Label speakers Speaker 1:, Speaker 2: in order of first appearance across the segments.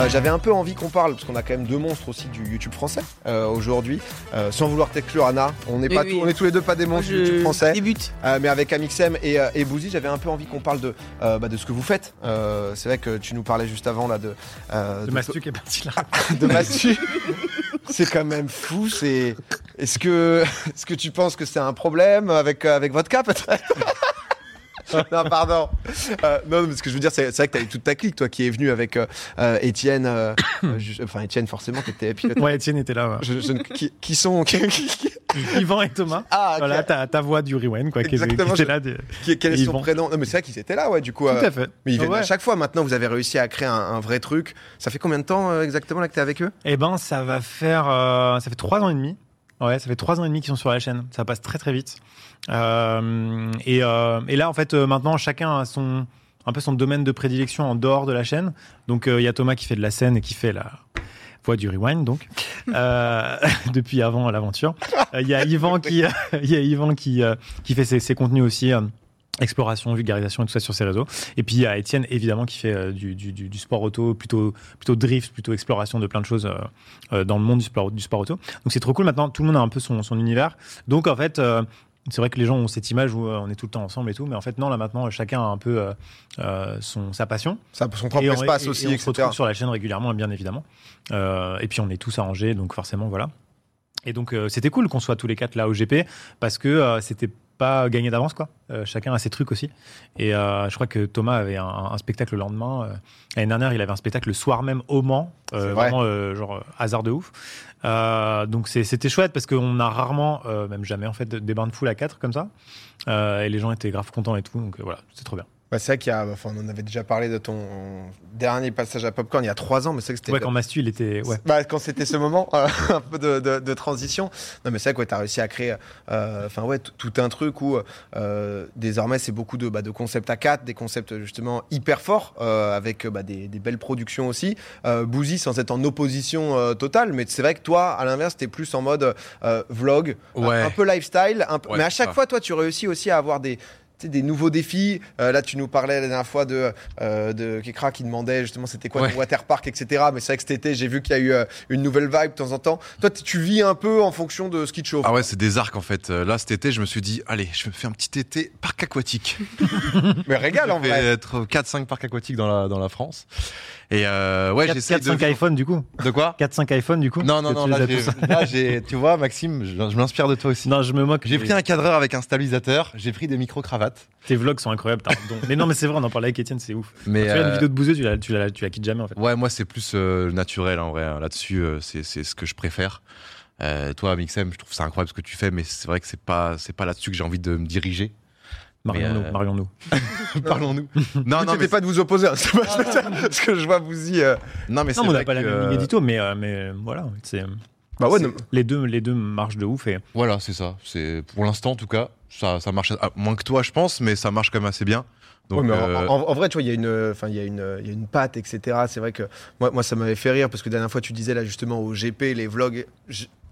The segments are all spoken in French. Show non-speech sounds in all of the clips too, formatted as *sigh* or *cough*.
Speaker 1: Euh, J'avais un peu envie qu'on parle, parce qu'on a quand même deux monstres aussi du YouTube français euh, aujourd'hui. Euh, sans vouloir t'exclure, Anna, on n'est
Speaker 2: Oui,
Speaker 1: pas
Speaker 2: oui.
Speaker 1: on est tous les deux pas des monstres du YouTube français.
Speaker 2: débute.
Speaker 1: Euh, mais avec Amixem et, et Bouzy, j'avais un peu envie qu'on parle de, euh, bah, de ce que vous faites. Euh, c'est vrai que tu nous parlais juste avant là de, euh,
Speaker 3: De Mastu qui est parti là. *laughs*
Speaker 1: de Mastu. *laughs* c'est quand même fou. C'est est-ce que est-ce que tu penses que c'est un problème avec avec votre cas peut-être? *laughs* non, pardon. Euh, non, mais ce que je veux dire, c'est vrai que tu as toute ta clique, toi, qui est venu avec euh, euh, Étienne. euh, *coughs* euh, enfin, Étienne, forcément, qui était pilote.
Speaker 3: Ouais, Étienne était là. ouais.
Speaker 1: Je- je ne- qui, qui sont. *laughs* Qui, qui- *laughs*
Speaker 3: Yvan et Thomas.
Speaker 1: ah, ok.
Speaker 3: Voilà, ta, ta voix du Rewind, quoi, qui, qui
Speaker 1: Exactement,
Speaker 3: était
Speaker 1: je-
Speaker 3: là.
Speaker 1: Qui- quel est son
Speaker 3: Yvan.
Speaker 1: prénom? Non, mais c'est vrai qu'ils étaient là, ouais, du coup.
Speaker 3: Tout à fait.
Speaker 1: Mais ils viennent
Speaker 3: Ouais.
Speaker 1: à chaque fois. Maintenant, vous avez réussi à créer un, un vrai truc. Ça fait combien de temps exactement là que t'es avec eux?
Speaker 3: Eh ben, ça va faire, ça fait trois ans et demi. Ouais, ça fait trois ans et demi qu'ils sont sur la chaîne. Ça passe très très vite. Euh, et, euh, et là, en fait, euh, maintenant, chacun a son, un peu son domaine de prédilection en dehors de la chaîne. Donc, euh, il y a Thomas qui fait de la scène et qui fait la voix du rewind, donc *laughs* euh, *laughs* depuis avant l'aventure. Il y a Yvan qui, *laughs* il y a Yvan qui, euh, qui fait ses, ses contenus aussi. Exploration, vulgarisation et tout ça sur ses réseaux. Et puis il y a Étienne évidemment qui fait euh, du, du, sport auto, plutôt plutôt drift, plutôt exploration de plein de choses euh, euh, dans le monde du sport, du sport auto. Donc c'est trop cool. Maintenant tout le monde a un peu son, son univers. Donc en fait. euh, c'est vrai que les gens ont cette image où on est tout le temps ensemble et tout, mais en fait non, là maintenant chacun a un peu son sa passion.
Speaker 1: Ça son propre
Speaker 3: Et on-
Speaker 1: espace
Speaker 3: et-
Speaker 1: aussi,
Speaker 3: et on se retrouve sur la chaîne régulièrement, bien évidemment. Et puis on est tous arrangés, donc forcément voilà. Et donc c'était cool qu'on soit tous les quatre là au GP parce que c'était pas gagné d'avance quoi. Euh, chacun a ses trucs aussi. Et euh, je crois que Thomas avait un, un spectacle le lendemain. Euh, L'année dernière, il avait un spectacle le soir même au Mans, euh, vraiment genre hasard de ouf. Donc c'était chouette parce qu'on a rarement, même jamais en fait, des bains de foule à quatre comme ça. Et les gens étaient grave contents et tout. Donc voilà, c'est trop bien.
Speaker 1: Bah, c'est vrai qu'il y a, enfin, on en avait déjà parlé de ton dernier passage à Popcorn il y a trois ans, mais c'est vrai que c'était
Speaker 3: Ouais, quand Mastu il était, ouais.
Speaker 1: Bah, quand c'était ce moment euh, *laughs* un peu de, de- de transition. Non, mais c'est vrai que ouais, tu as réussi à créer euh, enfin ouais, tout un truc où euh, désormais c'est beaucoup de, bah, de concepts à 4, des concepts justement hyper forts, euh, avec bah, des, des belles productions aussi. Euh, Bouzy sans être en opposition euh, totale, mais c'est vrai que toi, à l'inverse, tu es plus en mode euh, vlog,
Speaker 4: Ouais.
Speaker 1: un, un peu lifestyle. un peu- mais à chaque fois, toi, tu réussis aussi à avoir des des nouveaux défis. Euh, là, tu nous parlais la dernière fois de, euh, de Kekra qui demandait justement c'était quoi
Speaker 4: Ouais.
Speaker 1: ton waterpark, etc. Mais c'est vrai que cet été, j'ai vu qu'il y a eu euh, une nouvelle vibe de temps en temps. Toi, tu vis un peu en fonction de ce qui te chauffe.
Speaker 4: Ah ouais, c'est des arcs en fait. Euh, Là, cet été, je me suis dit, allez, je me fais un petit été parc aquatique. *laughs*
Speaker 1: Mais régale en
Speaker 4: vais
Speaker 1: vrai.
Speaker 4: être 4-5 parcs aquatiques dans la, dans la France. Et euh, ouais, j'essaie
Speaker 3: 4-5
Speaker 4: de.
Speaker 3: iPhone du coup.
Speaker 4: De quoi?
Speaker 3: 4-5 iPhone du coup.
Speaker 4: Non, non, non, là,
Speaker 3: as
Speaker 4: là. Tu vois, Maxime, je, je m'inspire de toi aussi.
Speaker 3: Non, je me moque.
Speaker 4: J'ai pris un cadreur avec un stabilisateur, j'ai pris des micro-cravates.
Speaker 3: Tes vlogs sont incroyables. t'as un don. mais non, mais c'est vrai, on en parlait avec Étienne, c'est ouf.
Speaker 4: Mais
Speaker 3: tu fais une
Speaker 4: euh,
Speaker 3: vidéo de bouseux, tu la, tu, la, tu la quittes jamais en fait.
Speaker 4: ouais, moi, c'est plus euh, naturel en vrai. hein. Là-dessus, euh, c'est c'est ce que je préfère. Euh, toi, Mixem, je trouve ça incroyable ce que tu fais, mais c'est vrai que c'est pas, c'est pas là-dessus que j'ai envie de me diriger.
Speaker 3: Marions-nous,
Speaker 4: euh,
Speaker 3: marions-nous. *laughs*
Speaker 4: Parlons-nous. *laughs* non, non, mais,
Speaker 1: pas de vous opposer, hein, c'est pas- parce *laughs* que je vois vous y. euh,
Speaker 4: non, mais c'est
Speaker 3: on n'a pas la
Speaker 4: que,
Speaker 3: même ligne
Speaker 4: euh,
Speaker 3: édito, mais, euh, mais voilà, c'est
Speaker 1: Bah ouais,
Speaker 4: C'est-
Speaker 1: non.
Speaker 3: les deux, les deux marchent de ouf et
Speaker 4: Voilà, c'est ça. C'est pour l'instant en tout cas, ça, ça marche ah, moins que toi, je pense, mais ça marche quand même assez bien. Donc,
Speaker 1: Ouais, mais en-
Speaker 4: euh,
Speaker 1: en, en vrai, tu vois, il y a une, enfin, il y a une, il y a une patte, etc. C'est vrai que moi, moi, ça m'avait fait rire parce que la dernière fois, tu disais là justement au GP, les vlogs.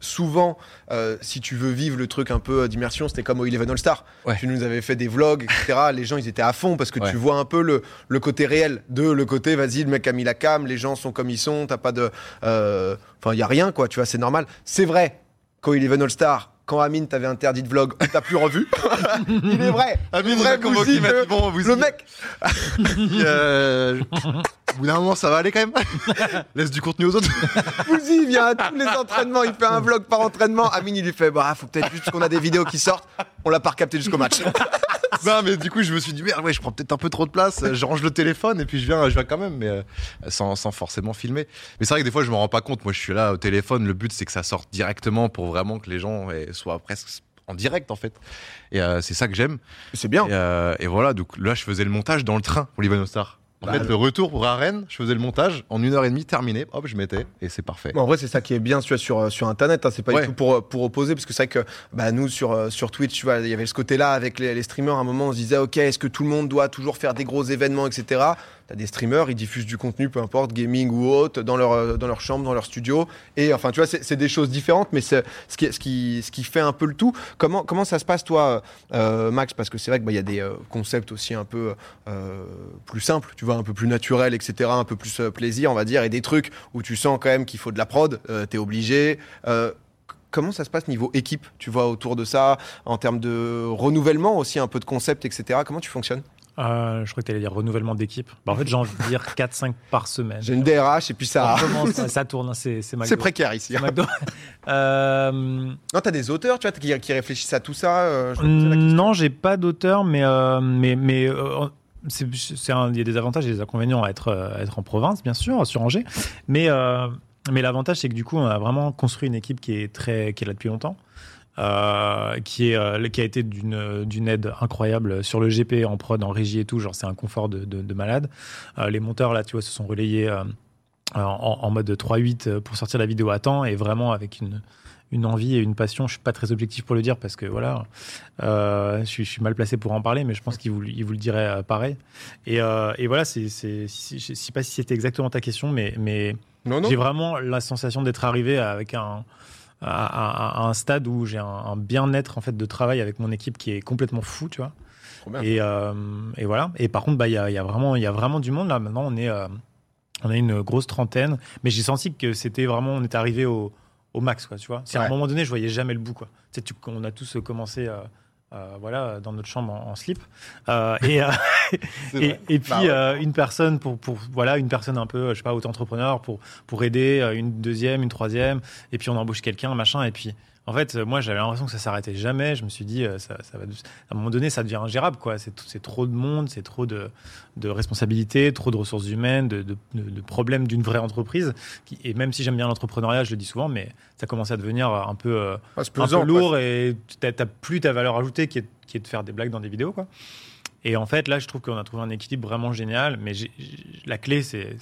Speaker 1: Souvent, euh, si tu veux vivre le truc un peu euh, d'immersion, c'était comme au Eleven All Star.
Speaker 4: Ouais.
Speaker 1: Tu nous avais fait des vlogs, etc. *laughs* les gens, ils étaient à fond parce que
Speaker 4: Ouais.
Speaker 1: tu vois un peu le, le côté réel de le côté, vas-y, le mec a mis la cam, les gens sont comme ils sont, t'as pas de, euh, enfin, il y a rien, quoi. Tu vois, c'est normal. C'est vrai qu'au Eleven All Star, quand Amine t'avait interdit de vlog, on t'a plus revu. *laughs* il est vrai.
Speaker 4: Amine,
Speaker 1: Il est
Speaker 4: il
Speaker 1: vrai,
Speaker 4: il m'a
Speaker 1: le-
Speaker 4: Bouzy,
Speaker 1: le mec,
Speaker 4: euh, *laughs* au bout d'un moment, ça va aller quand même. *laughs* Laisse du contenu aux autres. *laughs*
Speaker 1: Bouzy il vient à tous les entraînements, il fait un vlog par entraînement. Amine, il lui fait Bah, faut peut-être juste qu'on a des vidéos qui sortent. On l'a pas recapté jusqu'au match. *laughs*
Speaker 4: non, mais du coup, je me suis dit, merde, ouais, je prends peut-être un peu trop de place. Je range le téléphone et puis je viens, je viens quand même, mais euh, sans, sans forcément filmer. Mais c'est vrai que des fois, je me rends pas compte. Moi, je suis là au téléphone. Le but, c'est que ça sorte directement pour vraiment que les gens eh, soient presque en direct, en fait. Et euh, c'est ça que j'aime.
Speaker 1: C'est bien.
Speaker 4: Et, euh, et voilà, donc là, je faisais le montage dans le train pour l'Ivan Star. En
Speaker 1: Bah,
Speaker 4: fait,
Speaker 1: le-
Speaker 4: le retour pour Rennes, je faisais le montage en une heure et demie, terminé. Hop, je mettais et c'est parfait.
Speaker 1: En vrai, c'est ça qui est bien tu vois, sur, sur Internet. hein. C'est pas
Speaker 4: Ouais.
Speaker 1: du tout pour, pour opposer, parce que c'est vrai que bah, nous, sur, euh, sur Twitch, tu vois, il y avait ce côté-là avec les, les streamers. À un moment, on se disait, OK, est-ce que tout le monde doit toujours faire des gros événements, etc. as des streamers, ils diffusent du contenu, peu importe, gaming ou autre, dans leur, euh, dans leur chambre, dans leur studio. Et enfin, tu vois, c'est des choses différentes, mais c'est ce qui, ce, qui, ce qui fait un peu le tout. Comment, comment ça se passe, toi, euh, Max? Parce que c'est vrai qu'il y a des euh, concepts aussi un peu plus simples, tu vois, un peu plus naturels, etc., un peu plus plaisir, on va dire, et des trucs où tu sens quand même qu'il faut de la prod, t'es obligé. Comment ça se passe niveau équipe, tu vois, autour de ça, en termes de renouvellement aussi, un peu de concept, etc. Comment tu fonctionnes?
Speaker 3: Euh, je crois que tu allais dire renouvellement d'équipe. Bah, en fait, j'ai envie de dire 4-5 par semaine.
Speaker 1: J'ai une DRH et puis ça.
Speaker 3: Ça, ça tourne, hein, c'est c'est McDo.
Speaker 1: C'est précaire ici.
Speaker 3: McDo. *laughs* Euh,
Speaker 1: Non, t'as des auteurs, tu vois, qui, qui réfléchissent à tout ça. euh, je question.
Speaker 3: non, j'ai pas d'auteur, mais euh, mais mais euh, c'est c'est un- il y a des avantages et des inconvénients à être euh, à être en province, bien sûr, sur Angers. Mais euh, mais l'avantage, c'est que du coup, on a vraiment construit une équipe qui est très qui est là depuis longtemps. Euh, qui, est, euh, qui a été d'une d'une aide incroyable sur le GP, en prod, en régie et tout. Genre, c'est un confort de, de, de malade. Euh, les monteurs, là, tu vois, se sont relayés euh, en, en mode 3-8 pour sortir la vidéo à temps et vraiment avec une, une envie et une passion. Je suis pas très objectif pour le dire parce que voilà, euh, je, suis, je suis mal placé pour en parler, mais je pense qu'il vous, il vous le dirait euh, pareil. Et, euh, et voilà, c'est, c'est, je sais pas si c'était exactement ta question, mais, j'ai vraiment la sensation d'être arrivé avec un à, à- à un stade où j'ai un, un bien-être en fait de travail avec mon équipe qui est complètement fou, tu vois. Et, euh, et voilà. Et par contre, bah, il y, a, il y a vraiment, il y a vraiment du monde là. Maintenant, on est, euh, on a une grosse trentaine, mais j'ai senti que c'était vraiment, on est arrivé au, au max, quoi. Tu vois. C'est à un moment donné, je voyais jamais le bout, quoi. Tu sais, tu- on a tous commencé. euh, euh, voilà, dans notre chambre en, en slip. Euh, et, euh, *laughs* et, puis
Speaker 1: Bah ouais.
Speaker 3: euh, une personne pour, pour voilà une personne un peu je sais pas auto-entrepreneur pour pour aider euh, une deuxième une troisième et puis on embauche quelqu'un machin et puis en fait euh, moi j'avais l'impression que ça s'arrêtait jamais je me suis dit euh, ça, ça va à un moment donné ça devient ingérable quoi c'est trop de monde c'est trop de de responsabilités trop de ressources humaines de, de, de- de problèmes d'une vraie entreprise qui, et même si j'aime bien l'entrepreneuriat je le dis souvent mais ça commence à devenir un peu euh,
Speaker 1: Ouais, c'est
Speaker 3: un
Speaker 1: pesant,
Speaker 3: peu
Speaker 1: quoi.
Speaker 3: lourd et t'as t'as plus ta valeur ajoutée qui est, qui est de faire des blagues dans des vidéos quoi. Et en fait là je trouve qu'on a trouvé un équilibre vraiment génial mais la clé c'est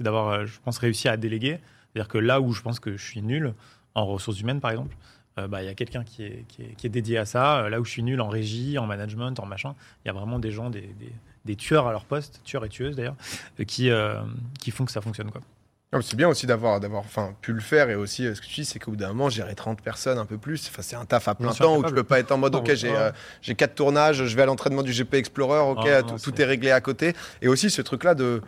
Speaker 3: d'avoir je pense réussi à déléguer c'est-à-dire que là où je pense que je suis nul en ressources humaines par exemple euh, bah, il y a quelqu'un qui est, qui, est, qui est dédié à ça. Euh, là où je suis nul en régie en management en machin il y a vraiment des gens des, des, des tueurs à leur poste tueurs et tueuses d'ailleurs euh, qui, qui font que ça fonctionne quoi.
Speaker 1: C'est bien aussi d'avoir pu le faire et aussi ce que tu dis c'est qu'au bout d'un moment gérer 30 personnes un peu plus enfin c'est un taf à plein temps où tu peux pas être en mode
Speaker 3: Non,
Speaker 1: ok j'ai euh, j'ai quatre tournages je vais à l'entraînement du GP Explorer ok
Speaker 3: Ah,
Speaker 1: tout, est réglé à côté. Et aussi ce truc là de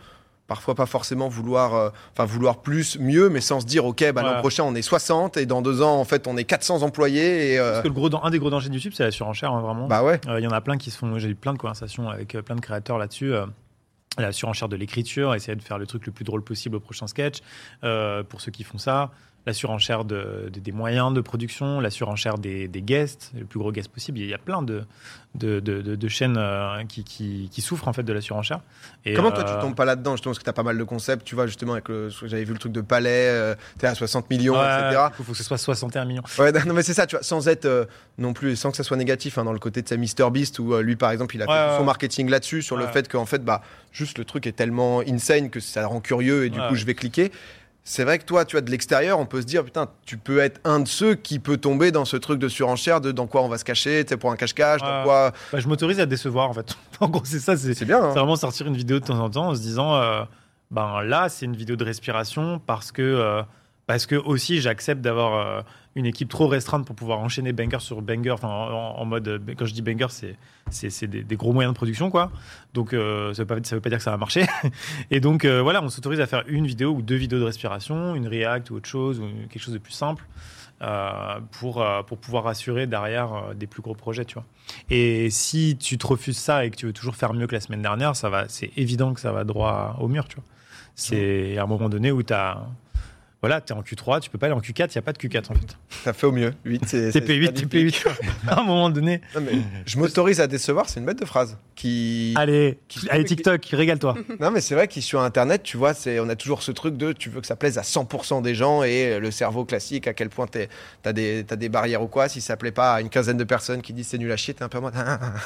Speaker 1: parfois pas forcément vouloir euh, enfin vouloir plus mieux mais sans se dire ok bah l'an
Speaker 3: Ouais.
Speaker 1: prochain on est 60 et dans deux ans en fait on est 400 employés et euh,
Speaker 3: Parce que le gros, un des gros dangers de YouTube c'est la surenchère hein, vraiment
Speaker 1: bah ouais
Speaker 3: Euh, Il y en a plein qui se font. J'ai eu plein de conversations avec plein de créateurs là-dessus. la surenchère de l'écriture, essayer de faire le truc le plus drôle possible au prochain sketch. euh, pour ceux qui font ça, la surenchère de, de- des moyens de production, la surenchère des, des guests, le plus gros guest possible. Il y a plein de, de, de- chaînes euh, qui, qui, qui souffrent en fait de la surenchère. Et,
Speaker 1: Comment toi
Speaker 3: euh,
Speaker 1: tu tombes pas là-dedans justement parce que t'as pas mal de concepts tu vois justement avec j'avais vu le truc de palais euh, t'es à 60 millions
Speaker 3: ouais,
Speaker 1: etc
Speaker 3: Il faut que ce soit 61 millions.
Speaker 1: Ouais, non, mais c'est ça, tu vois, sans être euh, non plus, sans que ça soit négatif, hein, dans le côté de sa Mr Beast où euh, lui, par exemple, il a
Speaker 3: Ouais,
Speaker 1: fait son marketing là-dessus, sur le fait qu'en fait, bah, juste le truc est tellement insane que ça rend curieux et du coup, je vais cliquer. C'est vrai que toi, tu vois, de l'extérieur, on peut se dire, putain, tu peux être un de ceux qui peut tomber dans ce truc de surenchère, de dans quoi on va se cacher, tu sais, pour un cache-cache, dans quoi.
Speaker 3: Bah, je m'autorise à décevoir en fait. *laughs* en gros, c'est ça. C'est
Speaker 1: C'est bien, hein.
Speaker 3: C'est vraiment sortir une vidéo de temps en temps en se disant euh, ben là c'est une vidéo de respiration parce que euh, parce que aussi j'accepte d'avoir euh, une équipe trop restreinte pour pouvoir enchaîner banger sur banger en, mode quand je dis banger c'est c'est des, des gros moyens de production quoi donc euh, ça veut pas ça veut pas dire que ça va marcher *laughs* et donc euh, voilà on s'autorise à faire une vidéo ou deux vidéos de respiration une react ou autre chose ou quelque chose de plus simple euh, pour euh, pour pouvoir assurer derrière des plus gros projets tu vois et si tu te refuses ça et que tu veux toujours faire mieux que la semaine dernière, c'est évident que ça va droit au mur. C'est à un moment donné où tu as. Voilà, tu es en Q3, tu peux pas aller en Q4, il n'y a pas de Q4 en fait.
Speaker 1: Ça fait au mieux. 8, c'est. c'est
Speaker 3: TP8,
Speaker 1: magnifique.
Speaker 3: TP8. à un moment donné.
Speaker 1: Non, mais je m'autorise à décevoir, c'est une bête de phrase. Qui...
Speaker 3: Allez,
Speaker 1: Qui-
Speaker 3: allez TikTok, régale-toi. *laughs*
Speaker 1: Non, mais c'est vrai qu'il sur Internet, tu vois, on a toujours ce truc de tu veux que ça plaise à 100% des gens et le cerveau classique, à quel point tu as des, t'as des barrières ou quoi. Si ça plaît pas à une quinzaine de personnes qui disent c'est nul à chier, t'es un peu mode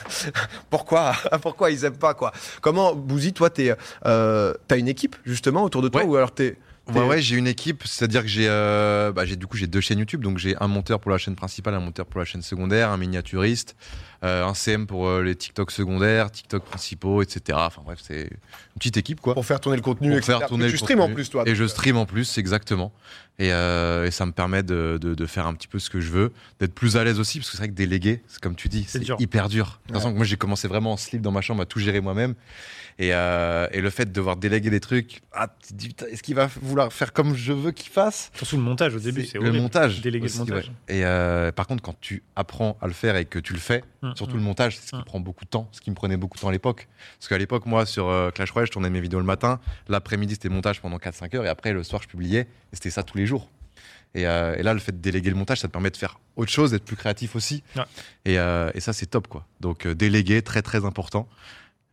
Speaker 1: *laughs* pourquoi Pourquoi ils aiment pas quoi Comment, Bouzy, toi, t'es, euh, t'as une équipe justement autour de toi
Speaker 4: Ouais.
Speaker 1: ou alors t'es.
Speaker 4: Ouais, ouais, j'ai une équipe, c'est-à-dire que j'ai, euh, bah, j'ai du coup j'ai deux chaînes YouTube, donc j'ai un monteur pour la chaîne principale, un monteur pour la chaîne secondaire, un miniaturiste, euh, un CM pour euh, les TikTok secondaires, TikTok principaux, etc. Enfin bref, c'est une petite équipe quoi.
Speaker 1: Pour faire tourner le contenu,
Speaker 4: Pour
Speaker 1: etc.
Speaker 4: faire tourner
Speaker 1: tu
Speaker 4: le
Speaker 1: stream en plus, toi.
Speaker 4: Et je
Speaker 1: euh,
Speaker 4: stream en plus, exactement. Et, euh, et ça me permet de, de, de faire un petit peu ce que je veux, d'être plus à l'aise aussi, parce que c'est vrai que déléguer, c'est comme tu dis,
Speaker 3: C'est
Speaker 4: hyper dur. De toute
Speaker 1: Ouais.
Speaker 4: façon, moi j'ai commencé vraiment en slip dans ma chambre à tout gérer moi-même. Et, euh, et le fait de devoir déléguer des trucs, ah, tu est-ce qu'il va vouloir faire comme je veux qu'il fasse?
Speaker 3: Surtout le montage au début, c'est
Speaker 4: le
Speaker 3: horrible.
Speaker 4: montage.
Speaker 3: Déléguer
Speaker 4: aussi,
Speaker 3: le montage.
Speaker 4: ouais. Et euh, par contre, quand tu apprends à le faire et que tu le fais,
Speaker 3: Mm,
Speaker 4: surtout
Speaker 3: mm.
Speaker 4: le montage, c'est ce qui
Speaker 3: Mm.
Speaker 4: prend beaucoup de temps, ce qui me prenait beaucoup de temps à l'époque. Parce qu'à l'époque, moi, sur euh, Clash Royale, je tournais mes vidéos le matin. L'après-midi, c'était montage pendant 4-5 heures. Et après, le soir, je publiais. Et c'était ça tous les jours. Et, euh, et là, le fait de déléguer le montage, ça te permet de faire autre chose, d'être plus créatif aussi.
Speaker 3: Ouais.
Speaker 4: Et, euh, et ça, c'est top, quoi. Donc, déléguer, très, très important.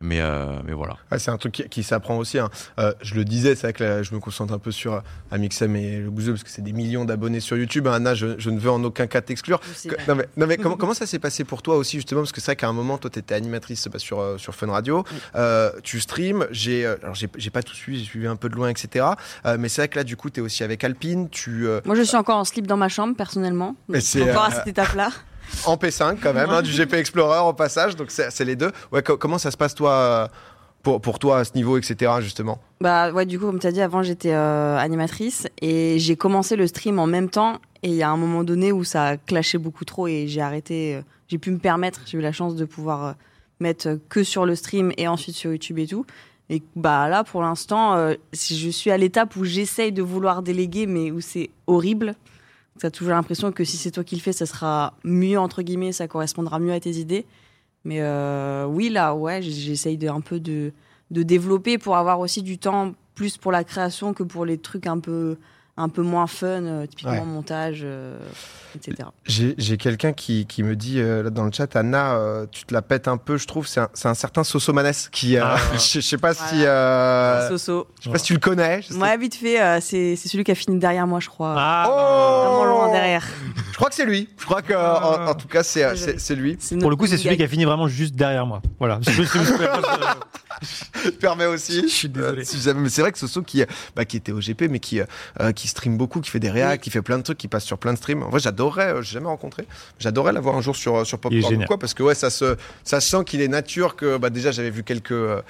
Speaker 4: Mais, euh, mais voilà.
Speaker 1: Ouais, c'est un truc qui, qui s'apprend aussi. hein. Euh, je le disais, c'est vrai que là, je me concentre un peu sur euh, Amixem et le Bouzeux parce que c'est des millions d'abonnés sur YouTube. Hein, Anna, je, je ne veux en aucun cas t'exclure. Non mais, non mais comment, comment ça s'est passé pour toi aussi justement? Parce que c'est vrai qu'à un moment toi tu étais animatrice bah, sur euh, sur Fun Radio,
Speaker 2: Oui.
Speaker 1: Euh, tu streams, j'ai euh, alors j'ai j'ai pas tout suivi, j'ai suivi un peu de loin etc. Euh, mais c'est vrai que là du coup tu es aussi avec Alpine, tu euh,
Speaker 2: Moi, je suis encore en slip dans ma chambre, personnellement.
Speaker 1: Mais c'est,
Speaker 2: encore
Speaker 1: euh,
Speaker 2: à cette étape-là.
Speaker 1: En P5 quand même, hein, du GP Explorer au passage, donc c'est les deux. Ouais, co- comment ça se passe toi pour pour toi à ce niveau etc justement?
Speaker 2: Bah ouais, du coup, comme tu as dit, avant, j'étais euh, animatrice et j'ai commencé le stream en même temps. Et il y a un moment donné où ça a clashé beaucoup trop et j'ai arrêté. euh, j'ai pu me permettre, j'ai eu la chance de pouvoir euh, mettre que sur le stream et ensuite sur YouTube et tout. Et bah là, pour l'instant, je suis à l'étape où j'essaye de vouloir déléguer, mais où c'est horrible. Tu as toujours l'impression que si c'est toi qui le fais, ça sera mieux, entre guillemets, ça correspondra mieux à tes idées. Mais euh, oui, là, ouais, j'essaye un peu de, de développer pour avoir aussi du temps plus pour la création que pour les trucs un peu, un peu moins fun, euh, typiquement
Speaker 1: Ouais.
Speaker 2: montage, euh, etc.
Speaker 1: J'ai j'ai quelqu'un qui, qui me dit euh, là dans le chat, Anna, euh, tu te la pètes un peu, je trouve. C'est un, c'est un certain Sosomanes qui. euh,
Speaker 3: Ah. *laughs*
Speaker 1: je, je sais pas si.
Speaker 2: Voilà.
Speaker 1: euh,
Speaker 2: Soso.
Speaker 1: je sais pas si tu le connais. Je, sais-
Speaker 2: Ouais, vite fait, euh, c'est c'est celui qui a fini derrière moi, je crois.
Speaker 3: Ah,
Speaker 1: Oh
Speaker 2: Vraiment loin derrière.
Speaker 1: Je crois que c'est lui. Je crois que en, en tout cas c'est lui.
Speaker 3: Pour le coup, c'est celui qui a fini vraiment juste derrière moi. Voilà. Je, *laughs*
Speaker 1: permets aussi.
Speaker 3: Je suis désolé.
Speaker 1: Euh, si jamais- mais c'est vrai que Soso qui, bah, qui était au GP, mais qui, euh, qui stream beaucoup, qui fait des réacs,
Speaker 2: Oui.
Speaker 1: qui fait plein de trucs, qui passe sur plein de streams. En vrai, j'adorerais, euh, j'ai jamais rencontré, j'adorerais l'avoir un jour sur, euh, sur Popcorn ou quoi, parce que ouais, ça se, ça se sent qu'il est nature, que bah, déjà j'avais vu quelques, euh,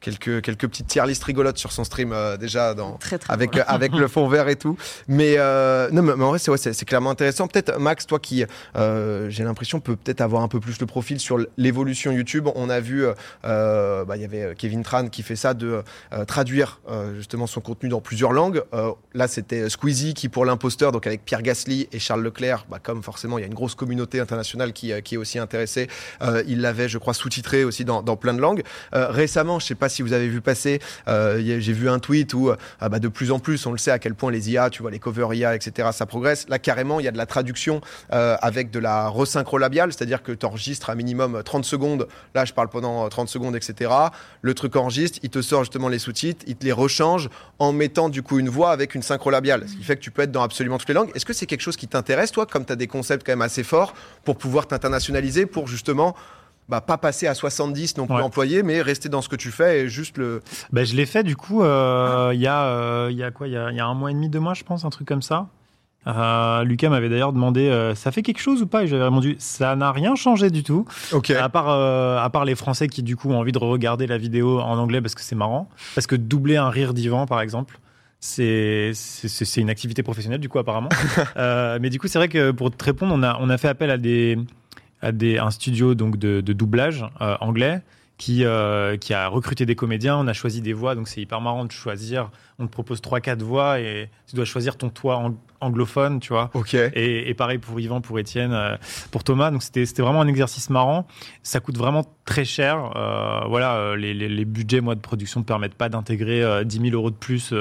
Speaker 1: quelques, quelques petites tier list rigolotes sur son stream euh, déjà dans,
Speaker 2: Très, très
Speaker 1: avec, euh, avec le fond vert et tout. Mais, euh, non, mais, mais en vrai, c'est ouais, clairement intéressant. Peut-être, Max, toi qui, euh, j'ai l'impression, peut peut-être avoir un peu plus le profil sur l'évolution YouTube. On a vu, bah, il y avait Kevin Tran qui fait ça, de traduire justement son contenu dans plusieurs langues. Là, c'était Squeezie qui, pour l'imposteur, donc avec Pierre Gasly et Charles Leclerc, bah, comme forcément, il y a une grosse communauté internationale qui, qui est aussi intéressée. Il l'avait, je crois, sous-titré aussi dans, dans plein de langues. Récemment, je sais pas si vous avez vu passer, euh, j'ai vu un tweet où euh, bah, de plus en plus, on le sait à quel point les IA, tu vois, les covers IA, etc., ça progresse. Là, carrément, il y a de la traduction euh, avec de la resynchro labiale, c'est-à-dire que tu enregistres un minimum 30 secondes. Là, je parle pendant euh, 30 secondes, etc. Le truc enregistre, il te sort justement les sous-titres, il te les rechange en mettant du coup une voix avec une synchro labiale, ce qui fait que tu peux être dans absolument toutes les langues. Est-ce que c'est quelque chose qui t'intéresse, toi, comme tu as des concepts quand même assez forts pour pouvoir t'internationaliser, pour justement bah, pas passer à 70 non plus
Speaker 3: Ouais.
Speaker 1: employés, mais rester dans ce que tu fais et juste le.
Speaker 3: Bah, je l'ai fait du coup euh, il y a euh, y a quoi il y a, y a un mois et demi deux mois je pense un truc comme ça. Euh, Lucas m'avait d'ailleurs demandé euh, ça fait quelque chose ou pas? Et j'avais répondu ça n'a rien changé du tout
Speaker 1: Ok.
Speaker 3: à part euh, à part les Français qui du coup ont envie de regarder la vidéo en anglais parce que c'est marrant parce que doubler un rire d'Ivan par exemple c'est c'est c'est une activité professionnelle du coup apparemment *laughs* mais du coup c'est vrai que pour te répondre on a on a fait appel à des à des un studio donc de, de doublage euh, anglais qui euh, qui a recruté des comédiens on a choisi des voix donc c'est hyper marrant de choisir on te propose trois quatre voix et tu dois choisir ton toit ang- anglophone tu vois
Speaker 1: Ok.
Speaker 3: et, et pareil pour Yvan, pour Étienne, euh, pour Thomas. Donc c'était vraiment un exercice marrant. Ça coûte vraiment très cher. Voilà, les, les, les budgets moi de production ne permettent pas d'intégrer euh, 10 000 euros de plus.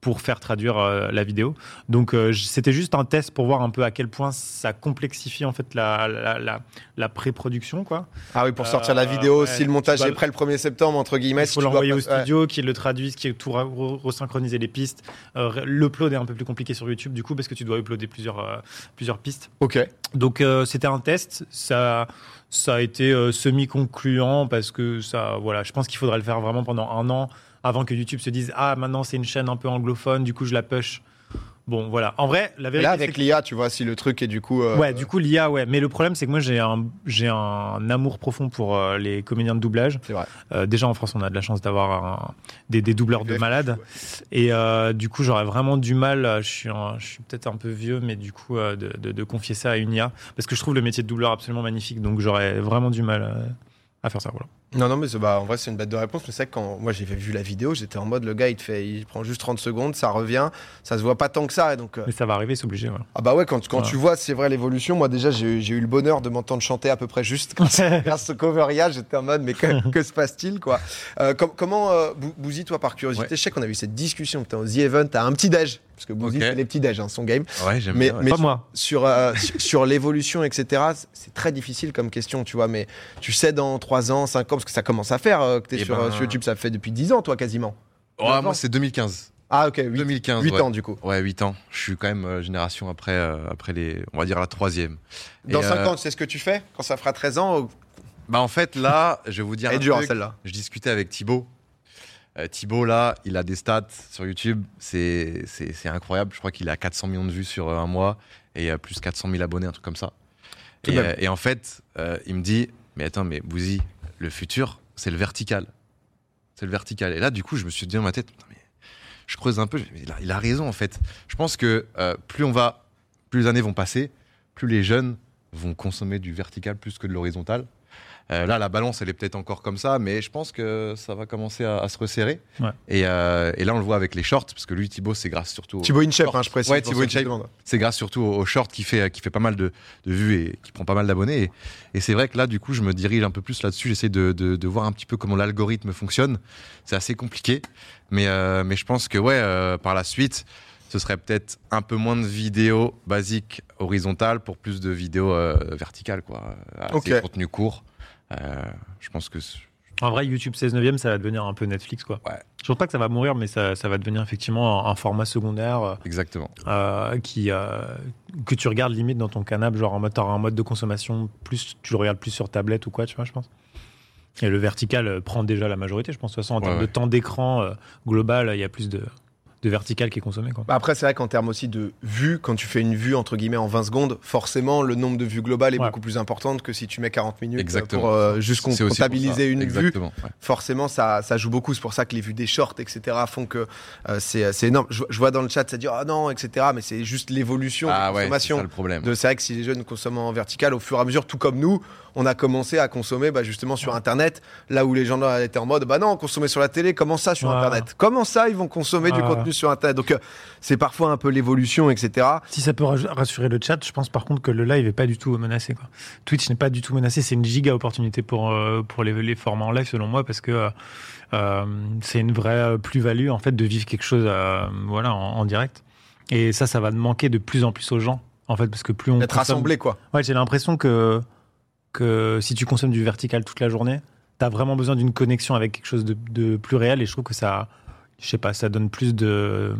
Speaker 3: Pour faire traduire euh, la vidéo. Donc euh, c'était juste un test pour voir un peu à quel point ça complexifie en fait la, la, la, la pré-production quoi.
Speaker 1: Ah oui, pour sortir la
Speaker 3: Euh,
Speaker 1: vidéo,
Speaker 3: ouais,
Speaker 1: si le montage
Speaker 3: dois-
Speaker 1: est prêt le 1er septembre, entre guillemets,
Speaker 3: Il
Speaker 1: si
Speaker 3: faut
Speaker 1: dois
Speaker 3: l'envoyer au
Speaker 1: ouais.
Speaker 3: studio, qu'ils le traduisent, qu'ils tout re- re- resynchroniser les pistes. Euh, L'upload est un peu plus compliqué sur YouTube du coup parce que tu dois uploader plusieurs, euh, plusieurs pistes.
Speaker 1: Ok.
Speaker 3: Donc euh, c'était un test, ça, ça a été euh, semi-concluant parce que ça, voilà, je pense qu'il faudrait le faire vraiment pendant un an avant que YouTube se dise ah maintenant c'est une chaîne un peu anglophone, du coup je la push. Bon voilà. En vrai, la vérité
Speaker 1: là, avec
Speaker 3: que-
Speaker 1: l'IA, tu vois, si le truc est du coup. euh,
Speaker 3: Ouais, du coup, l'IA, ouais. Mais le problème, c'est que moi, j'ai un, j'ai un amour profond pour euh, les comédiens de doublage.
Speaker 1: C'est vrai.
Speaker 3: Euh, déjà, en France, on a de la chance d'avoir un- des, des doubleurs de malades. Et du coup, j'aurais vraiment du mal, je suis, un- je suis peut-être un peu vieux, mais du coup, de, de- de confier ça à une IA. Parce que je trouve le métier de doubleur absolument magnifique. Donc, j'aurais vraiment du mal euh, à faire ça. Voilà.
Speaker 1: Non, non, mais bah, en vrai, c'est une bête de réponse. Mais c'est vrai que quand moi j'ai vu la vidéo, j'étais en mode le gars, il te fait, il prend juste 30 secondes, ça revient, ça se voit pas tant que ça. Et donc, euh,
Speaker 3: Mais ça va arriver, c'est obligé. Voilà.
Speaker 1: ah bah ouais, quand, quand
Speaker 3: Voilà.
Speaker 1: tu vois, c'est vrai l'évolution. Moi déjà, j'ai eu le bonheur de m'entendre chanter à peu près juste grâce, grâce au cover IA. J'étais en mode, mais que, *laughs* que se passe-t-il quoi? Euh, com- Comment, euh, Bou- Bouzy, toi, par curiosité,
Speaker 4: Ouais.
Speaker 1: je sais qu'on a eu cette discussion. T'es au The Event, t'as un petit déj parce que Bouzy
Speaker 4: Ok.
Speaker 1: c'est les petits déj, hein, son game.
Speaker 4: Ouais, j'aime
Speaker 1: Mais-
Speaker 4: bien. ouais.
Speaker 1: mais-
Speaker 3: Pas moi.
Speaker 1: sur, euh, sur, sur l'évolution, etc., c'est très difficile comme question, tu vois. Mais tu sais, dans 3 ans, 5 ans, parce que ça commence à faire euh, que tu es
Speaker 4: Eh
Speaker 1: sur,
Speaker 4: ben-
Speaker 1: euh, sur YouTube, ça fait depuis 10 ans, toi, quasiment.
Speaker 4: Moi, c'est 2015.
Speaker 1: Ah, ok, 8,
Speaker 4: 2015. ouais.
Speaker 1: ans, du coup.
Speaker 4: Ouais, 8 ans. Je suis quand même euh, génération après, euh, après les, on va dire la troisième.
Speaker 1: Dans
Speaker 4: Et,
Speaker 1: 5
Speaker 4: euh,
Speaker 1: ans, sais ce que tu fais Quand ça fera 13 ans
Speaker 4: Bah en fait là, je vais vous dire
Speaker 1: Elle est dure, celle-là.
Speaker 4: Je discutais avec Thibaut. Thibaut là, il a des stats sur YouTube, c'est c'est c'est incroyable. Je crois qu'il a 400 millions de vues sur un mois et plus 400 000 abonnés, un truc comme ça. Et, en fait, euh, il me dit, mais attends, mais Bouzy, le futur, c'est le vertical. C'est le vertical. Et là, du coup, je me suis dit dans ma tête, je creuse un peu, il a raison en fait. Je pense que euh, plus on va, plus les années vont passer, plus les jeunes vont consommer du vertical plus que de l'horizontal. Euh, là, la balance, elle est peut-être encore comme ça, mais je pense que ça va commencer à, à se resserrer.
Speaker 3: Ouais.
Speaker 4: Et, euh, et là, on le voit avec les shorts, parce que lui, Thibaut, c'est grâce surtout. au-
Speaker 1: Thibaut InShape,
Speaker 4: Short.
Speaker 1: hein, je précise.
Speaker 4: Ouais, Thibaut InShape. C'est grâce surtout au, au short qui fait, qui fait pas mal de, de vues et qui prend pas mal d'abonnés. Et, et c'est vrai que là, du coup, je me dirige un peu plus là-dessus. J'essaie de, de, de voir un petit peu comment l'algorithme fonctionne. C'est assez compliqué. Mais, euh, mais je pense que, ouais, euh, par la suite, ce serait peut-être un peu moins de vidéos basiques horizontales pour plus de vidéos euh, verticales, quoi. Assez
Speaker 1: Ok.
Speaker 4: contenu court. Euh, je pense que.
Speaker 3: En vrai, YouTube 16 neuvième, ça va devenir un peu Netflix, quoi.
Speaker 4: Ouais.
Speaker 3: Je pense pas que ça va mourir, mais ça, ça va devenir effectivement un, un format secondaire euh,
Speaker 4: Exactement.
Speaker 3: euh, qui, euh, que tu regardes limite dans ton canapé, genre en mode, un mode de consommation, plus, tu le regardes plus sur tablette ou quoi, tu vois, je pense. Et le vertical prend déjà la majorité, je pense. De toute façon, en
Speaker 4: Ouais,
Speaker 3: termes de temps d'écran euh, global, il y a plus de, de vertical qui est consommé, quoi.
Speaker 1: Bah après, c'est vrai qu'en termes aussi de vues, quand tu fais une vue entre guillemets en 20 secondes, forcément, le nombre de vues globales est
Speaker 3: Ouais.
Speaker 1: beaucoup plus important que si tu mets 40 minutes
Speaker 4: Exactement.
Speaker 1: pour euh, juste
Speaker 4: C'est
Speaker 1: comptabiliser une vue.
Speaker 4: Ouais.
Speaker 1: Forcément, ça, ça joue beaucoup. C'est pour ça que les vues des shorts, etc., font que euh, c'est c'est énorme. Je, je vois dans le chat, ça dit ah non, etc., mais c'est juste l'évolution de
Speaker 4: Ah
Speaker 1: la
Speaker 4: ouais, c'est
Speaker 1: consommation.
Speaker 4: ça le problème.
Speaker 1: De- C'est vrai que si les jeunes consomment en vertical, au fur et à mesure, tout comme nous, on a commencé à consommer bah, justement sur Internet, là où les gens étaient en mode, bah non, consommer sur la télé, comment ça sur
Speaker 3: Ouais.
Speaker 1: Internet? Comment ça, ils vont consommer du
Speaker 3: Ouais.
Speaker 1: Sur Internet Donc euh, c'est parfois un peu l'évolution, etc.
Speaker 3: Si ça peut rassurer le chat, je pense par contre que le live est pas du tout menacé. Quoi. Twitch n'est pas du tout menacé. C'est une giga opportunité pour, euh, pour les, les formats en live, selon moi, parce que euh, c'est une vraie plus-value en fait de vivre quelque chose euh, voilà, en, en direct. Et ça, ça va manquer de plus en plus aux gens. En fait, parce que plus on consomme-
Speaker 1: rassemblé, quoi.
Speaker 3: Ouais, j'ai l'impression que, que si tu consommes du vertical toute la journée, tu as vraiment besoin d'une connexion avec quelque chose de, de plus réel. Et je trouve que ça, je sais pas, ça donne plus de.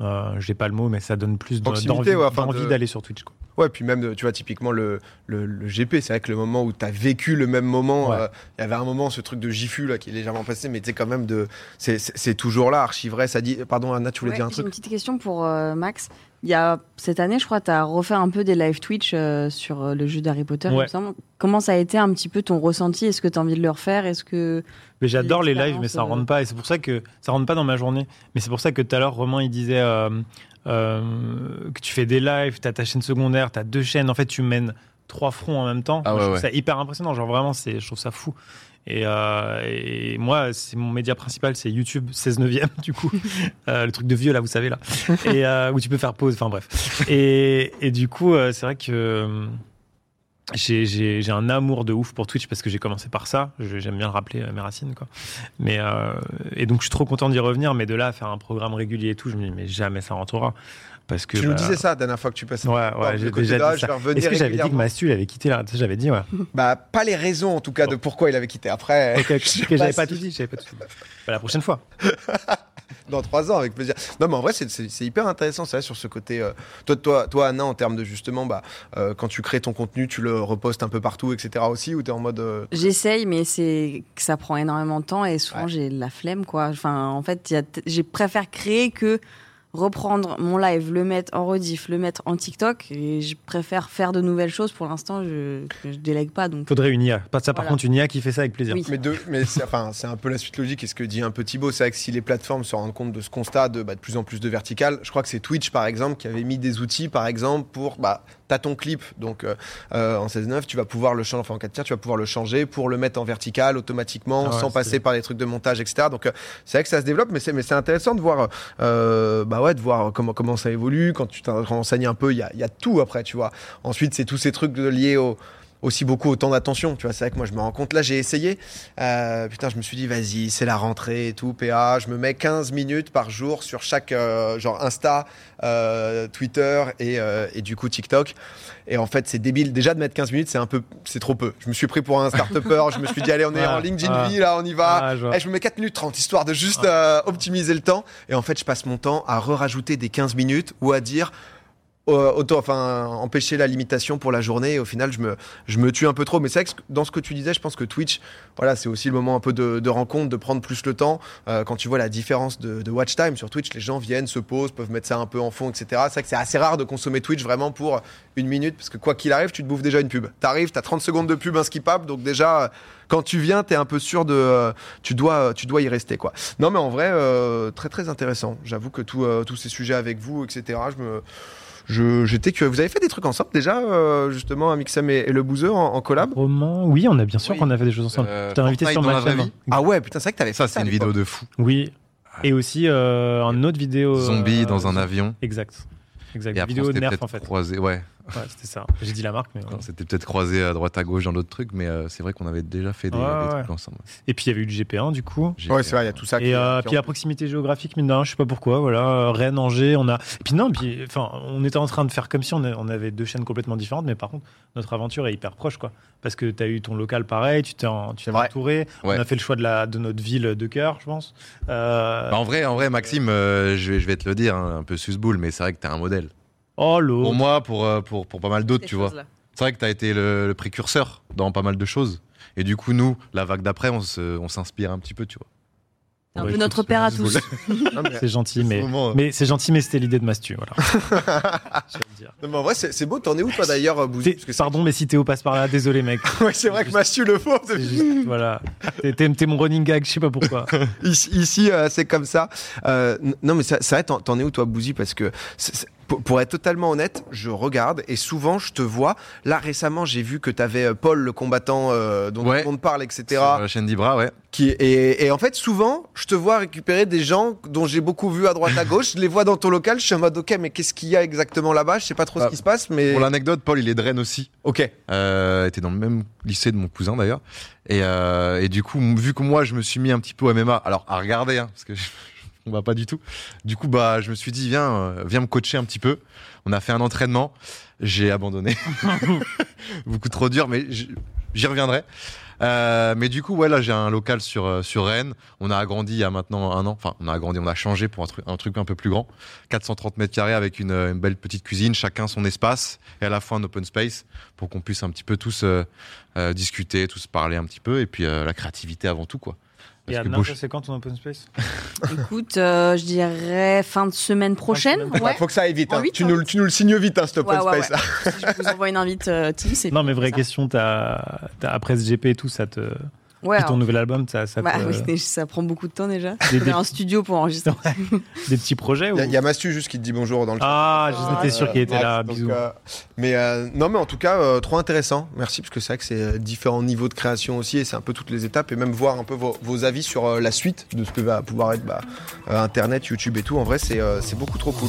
Speaker 3: Euh, j'ai pas le mot, mais ça donne plus d'envie
Speaker 1: ouais, enfin, de-
Speaker 3: d'aller sur Twitch. Quoi.
Speaker 1: Ouais, puis même, tu vois, typiquement le, le, le GP, c'est vrai que le moment où tu as vécu le même moment,
Speaker 3: Ouais.
Speaker 1: euh, il y avait un moment, ce truc de Gifu là, qui est légèrement passé, mais tu sais, quand même, de, c'est, toujours là, archi vrai. Ça dit, pardon, Anna, tu voulais
Speaker 2: Ouais,
Speaker 1: dire un
Speaker 2: J'ai
Speaker 1: truc?
Speaker 2: une petite question pour euh, Max. Il y a cette année, je crois, tu as refait un peu des live Twitch euh, sur euh, le jeu d'Harry Potter. il
Speaker 3: Ouais.
Speaker 2: me semble. Comment ça a été un petit peu ton ressenti? Est-ce que tu as envie de le refaire? Est-ce que
Speaker 3: Mais j'adore les lives, mais ça rentre pas. Et c'est pour ça que ça rentre pas dans ma journée. Mais c'est pour ça que tout à l'heure, Romain, il disait euh, euh, que tu fais des lives, tu as ta chaîne secondaire, tu as deux chaînes. En fait, tu mènes trois fronts en même temps.
Speaker 4: Ah
Speaker 3: Moi,
Speaker 4: ouais,
Speaker 3: je trouve
Speaker 4: ouais.
Speaker 3: ça hyper impressionnant. Genre vraiment, c'est, je trouve ça fou. Et, euh, et moi, c'est mon média principal, c'est YouTube 16 neuvième, *laughs* du coup. Euh, le truc de vieux, là, vous savez, là. Euh, où tu peux faire pause, enfin bref. Et, du coup, c'est vrai que j'ai, un amour de ouf pour Twitch parce que j'ai commencé par ça. J'aime bien le rappeler, mes racines, quoi. Mais, et donc, je suis trop content d'y revenir, mais de là à faire un programme régulier et tout, je me dis, mais jamais ça rentrera. Parce que.
Speaker 1: Tu nous
Speaker 3: bah,
Speaker 1: disais ça la dernière fois que tu passais.
Speaker 3: Ouais, ouais, j'ai déjà
Speaker 1: ah,
Speaker 3: dit
Speaker 1: je
Speaker 3: ça. Est-ce que j'avais dit que il avait quitté là Tu sais, J'avais dit, ouais. *laughs*
Speaker 1: Bah, pas les raisons en tout cas de pourquoi il avait quitté. Après, *laughs*
Speaker 3: j'avais
Speaker 1: pas
Speaker 3: tout dit, j'avais pas tout dit. Bah, la prochaine fois. *laughs*
Speaker 1: Dans trois ans, avec plaisir. Non, mais en vrai, c'est- hyper intéressant, ça, sur ce côté. euh, toi, toi, toi, Anna, en termes de justement, bah, euh, quand tu crées ton contenu, tu le repostes un peu partout, etc. aussi, ou t'es en mode. euh,
Speaker 2: J'essaye, mais c'est que ça prend énormément de temps et souvent
Speaker 1: Ouais.
Speaker 2: j'ai la flemme, quoi. Enfin, en fait, j'ai préfère créer que reprendre mon live, le mettre en rediff, le mettre en TikTok. Et je préfère faire de nouvelles choses. Pour l'instant, je, je délègue pas. Donc,
Speaker 3: Faudrait une IA. Pas ça, par
Speaker 2: Voilà.
Speaker 3: contre, une IA qui fait ça avec plaisir.
Speaker 2: Oui.
Speaker 1: Mais, de, mais c'est enfin, c'est un peu la suite logique. Et ce que dit un peu Thibaut, c'est vrai que si les plateformes se rendent compte de ce constat de, bah, de plus en plus de vertical, je crois que c'est Twitch par exemple qui avait mis des outils par exemple pour. Bah, T'as ton clip donc euh, euh, en 16.9, tu vas pouvoir le changer, enfin en 4 tiers, tu vas pouvoir le changer pour le mettre en vertical automatiquement
Speaker 3: Ah ouais,
Speaker 1: sans passer par les trucs de montage, etc. Donc euh, c'est vrai que ça se développe, mais c'est mais c'est intéressant de voir, euh, bah ouais, de voir comment comment ça évolue. Quand tu t'en renseignes un peu, il y a, il y a tout après, tu vois. Ensuite, c'est tous ces trucs liés au aussi beaucoup au temps d'attention. Tu vois, c'est vrai que moi, je me rends compte. Là, j'ai essayé. Euh, putain, je me suis dit, vas-y, c'est la rentrée et tout, PA. Je me mets 15 minutes par jour sur chaque, euh, genre Insta, euh, Twitter et, et du coup TikTok. Et en fait, c'est débile. Déjà, de mettre 15 minutes, c'est un peu, c'est trop peu. Je me suis pris pour un start-upper. je me suis dit, allez, on est
Speaker 3: Ah,
Speaker 1: en LinkedIn
Speaker 3: ah.
Speaker 1: vie, là, on y va.
Speaker 3: Ah, je.
Speaker 1: Eh, je me mets 4 minutes 30, histoire de juste optimiser le temps. Et en fait, je passe mon temps à re-rajouter des 15 minutes ou à dire auto, enfin, empêcher la limitation pour la journée. Au final, je me, je me tue un peu trop. Mais c'est vrai que dans ce que tu disais, je pense que Twitch, voilà, c'est aussi le moment un peu de, de rencontre, de prendre plus le temps. Euh, quand tu vois la différence de, de watch time sur Twitch, les gens viennent, se posent, peuvent mettre ça un peu en fond, etc. C'est vrai que c'est assez rare de consommer Twitch vraiment pour une minute, parce que quoi qu'il arrive, tu te bouffes déjà une pub. T'arrives, t'as 30 secondes de pub inskippable, donc déjà, euh, quand tu viens, t'es un peu sûr de, euh, tu dois, tu dois y rester, quoi. Non, mais en vrai, euh, très très intéressant. J'avoue que tout, euh, tous ces sujets avec vous, etc. Je me, j'étais que vous avez fait des trucs ensemble déjà, euh, justement, Amixem et, et le Bouzeux en, en collab?
Speaker 3: Roman, oui, on a bien sûr
Speaker 4: Oui.
Speaker 3: qu'on a fait des choses ensemble.
Speaker 4: Euh,
Speaker 3: t'ai invité sur ma chaîne.
Speaker 4: vie.
Speaker 1: Ah ouais, putain, c'est vrai que t'avais
Speaker 4: Ça,
Speaker 1: fait
Speaker 4: c'est une vidéo de fou.
Speaker 3: Oui. Et aussi euh, une autre vidéo.
Speaker 4: Zombie
Speaker 3: euh,
Speaker 4: dans un avion.
Speaker 3: Exact. Exact.
Speaker 4: Et après,
Speaker 3: vidéo Nerf en fait.
Speaker 4: croisé. Ouais,
Speaker 3: Ouais, c'était ça. J'ai dit la marque, mais. ouais.
Speaker 4: on s'était peut-être croisé à droite à gauche dans d'autres trucs, mais euh, c'est vrai qu'on avait déjà fait des,
Speaker 3: Ouais,
Speaker 4: des
Speaker 3: ouais.
Speaker 4: trucs ensemble.
Speaker 3: Et puis il y avait eu le GP1 du coup.
Speaker 4: J'ai
Speaker 1: Ouais,
Speaker 4: fait-
Speaker 1: c'est vrai, il y a tout ça. qui-
Speaker 3: Et euh,
Speaker 1: qui
Speaker 3: puis
Speaker 1: en-
Speaker 3: la proximité géographique, mine de rien, je sais pas pourquoi, voilà, euh, Rennes, Angers, on a. Puis non, puis enfin, on était en train de faire comme si on, a- on avait deux chaînes complètement différentes, mais par contre, notre aventure est hyper proche, quoi. Parce que tu as eu ton local pareil, tu t'es en- tu t'es entouré,
Speaker 4: Ouais.
Speaker 3: on a fait le choix de, la, de notre ville de cœur, je pense. Euh,
Speaker 4: Bah, en vrai, en vrai, Maxime, euh, je, vais, je vais te le dire, hein, un peu susboule, mais c'est vrai que t'es un modèle.
Speaker 3: Oh.
Speaker 4: Pour moi, pour, euh, pour, pour pas mal d'autres, tu vois. C'est vrai que t'as été le, le précurseur dans pas mal de choses. Et du coup, nous, la vague d'après, on se- on s'inspire un petit peu, tu vois.
Speaker 2: Un peu notre père à tous. *laughs* *laughs*
Speaker 3: C'est gentil, mais.
Speaker 4: Ce moment, euh,
Speaker 3: Mais c'est gentil, mais c'était l'idée de Mastu, voilà. *laughs* Dire.
Speaker 1: Non, mais en vrai, c'est c'est beau. T'en es où, toi, d'ailleurs, Bouzou
Speaker 3: C'est-
Speaker 1: Parce que c'est-
Speaker 3: Pardon, mais si Théo passe par là, désolé mec.
Speaker 1: Ouais, c'est vrai que Mathieu le faut.
Speaker 3: C'est juste, voilà. T'es- T'es t'es mon running gag, je sais pas pourquoi.
Speaker 1: Ici, ici, euh, c'est comme ça. Euh, n- non, mais ça- c'est vrai, t'en t'en es où, toi, Bouzy Parce que, c'est- c'est- pour, être totalement honnête, je regarde et souvent, je te vois. Là, récemment, j'ai vu que t'avais euh, Paul, le combattant euh, dont
Speaker 4: Ouais.
Speaker 1: tout le monde parle, etc.
Speaker 4: Sur la chaîne d'Ibra, ouais.
Speaker 1: Qui, et, et en fait, souvent, je te vois récupérer des gens dont j'ai beaucoup vu à droite à gauche. je les vois dans ton local. Je suis en mode, ok, mais qu'est-ce qu'il y a exactement là-bas? Je sais pas trop
Speaker 4: Ah,
Speaker 1: ce qui se passe, mais.
Speaker 4: Pour l'anecdote, Paul, il est de Rennes aussi.
Speaker 1: Ok.
Speaker 4: Euh, était dans le même lycée de mon cousin d'ailleurs. Et, euh, et du coup, vu que moi, je me suis mis un petit peu au MMA, alors à regarder, hein, parce que on va pas du tout. Du coup, bah, je me suis dit, viens, euh, viens me coacher un petit peu. On a fait un entraînement. J'ai abandonné. *laughs* Beaucoup trop dur, mais j'y reviendrai. Euh, mais du coup, ouais, là, j'ai un local sur, euh, sur Rennes. On a agrandi il y a maintenant un an. Enfin, on a agrandi, on a changé pour un, truc un truc un peu plus grand. 430 mètres carrés avec une, belle petite cuisine, chacun son espace et à la fois un open space pour qu'on puisse un petit peu tous discuter, tous parler un petit peu et puis la créativité avant tout, quoi.
Speaker 3: Et Anna,
Speaker 4: beau-
Speaker 3: ça, c'est quand ton open space *laughs*
Speaker 2: Écoute, euh, je dirais fin de semaine prochaine. Ouais.
Speaker 1: Faut que ça aille vite. Hein. tu, nous, tu nous le signes vite, hein, cet open
Speaker 2: Ouais, ouais,
Speaker 1: space. là.
Speaker 2: je vous envoie une invite euh, Teams.
Speaker 3: Non, mais vraie
Speaker 2: ça.
Speaker 3: question, après ce GP et tout, ça te.
Speaker 2: Ouais,
Speaker 3: ton nouvel album, ça, ça
Speaker 2: bah,
Speaker 3: te-
Speaker 2: oui, mais ça prend beaucoup de temps déjà.
Speaker 3: Des-
Speaker 2: a un studio pour enregistrer.
Speaker 3: des petits projets
Speaker 1: Il
Speaker 3: ou...
Speaker 1: y, a- il y a Mastu juste qui te dit bonjour dans le chat.
Speaker 3: Ah, j'étais
Speaker 2: Ah,
Speaker 3: sûr qu'il était
Speaker 1: Max,
Speaker 3: là.
Speaker 1: donc,
Speaker 3: Bisous.
Speaker 1: euh, mais euh, non, mais en tout cas, euh, trop intéressant. Merci parce que c'est vrai que c'est différents niveaux de création aussi et c'est un peu toutes les étapes et même voir un peu vos, vos avis sur euh, la suite de ce que va pouvoir être bah, euh, Internet, YouTube et tout. En vrai, c'est euh, c'est beaucoup trop cool.